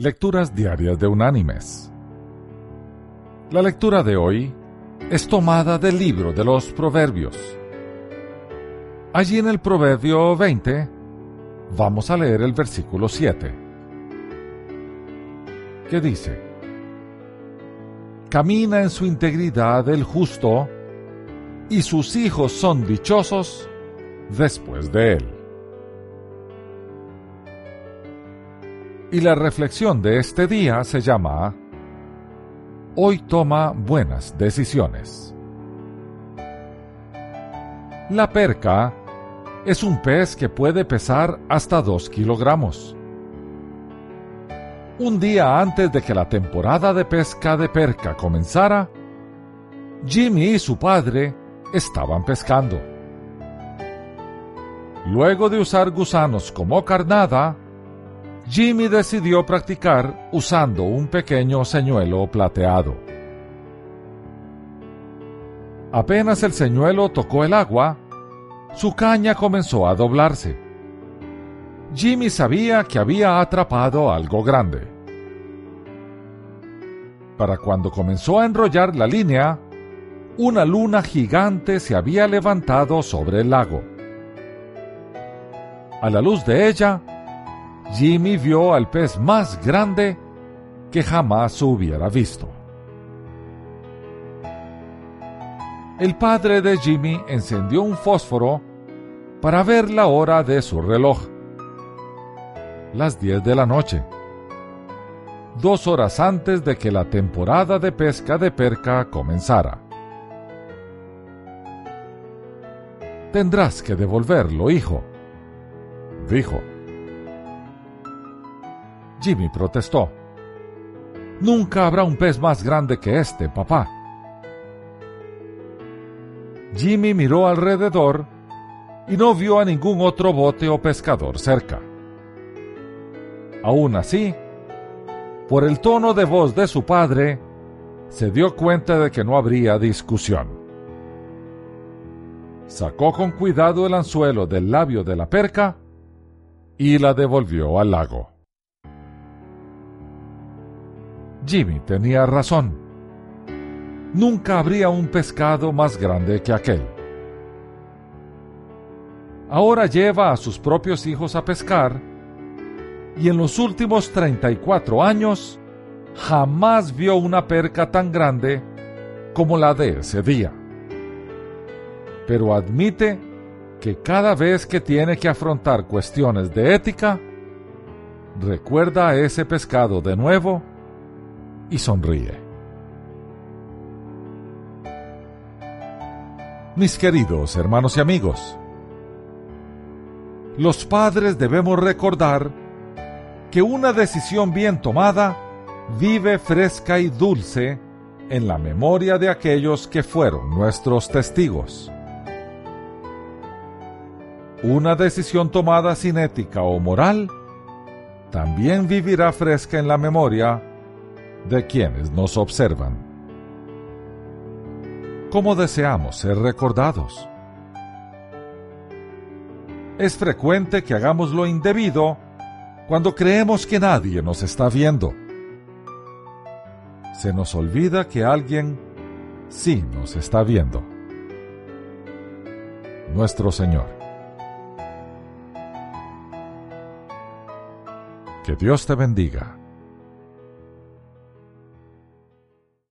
Lecturas Diarias de Unánimes. La lectura de hoy es tomada del libro de los Proverbios. Allí en el Proverbio 20 vamos a leer el versículo 7, que dice, Camina en su integridad el justo, y sus hijos son dichosos después de él. Y la reflexión de este día se llama Hoy toma buenas decisiones. La perca es un pez que puede pesar hasta 2 kilogramos. Un día antes de que la temporada de pesca de perca comenzara, Jimmy y su padre estaban pescando. Luego de usar gusanos como carnada, Jimmy decidió practicar usando un pequeño señuelo plateado. Apenas el señuelo tocó el agua, su caña comenzó a doblarse. Jimmy sabía que había atrapado algo grande. Para cuando comenzó a enrollar la línea, una luna gigante se había levantado sobre el lago. A la luz de ella, Jimmy vio al pez más grande que jamás hubiera visto. El padre de Jimmy encendió un fósforo para ver la hora de su reloj. Las 10 de la noche. Dos horas antes de que la temporada de pesca de perca comenzara. Tendrás que devolverlo, hijo, dijo. Jimmy protestó. Nunca habrá un pez más grande que este, papá. Jimmy miró alrededor y no vio a ningún otro bote o pescador cerca. Aún así, por el tono de voz de su padre, se dio cuenta de que no habría discusión. Sacó con cuidado el anzuelo del labio de la perca y la devolvió al lago. Jimmy tenía razón. Nunca habría un pescado más grande que aquel. Ahora lleva a sus propios hijos a pescar y en los últimos 34 años jamás vio una perca tan grande como la de ese día. Pero admite que cada vez que tiene que afrontar cuestiones de ética, recuerda a ese pescado de nuevo y sonríe. Mis queridos hermanos y amigos, los padres debemos recordar que una decisión bien tomada vive fresca y dulce en la memoria de aquellos que fueron nuestros testigos. Una decisión tomada sin ética o moral también vivirá fresca en la memoria de quienes nos observan. ¿Cómo deseamos ser recordados? Es frecuente que hagamos lo indebido cuando creemos que nadie nos está viendo. Se nos olvida que alguien sí nos está viendo. Nuestro Señor. Que Dios te bendiga.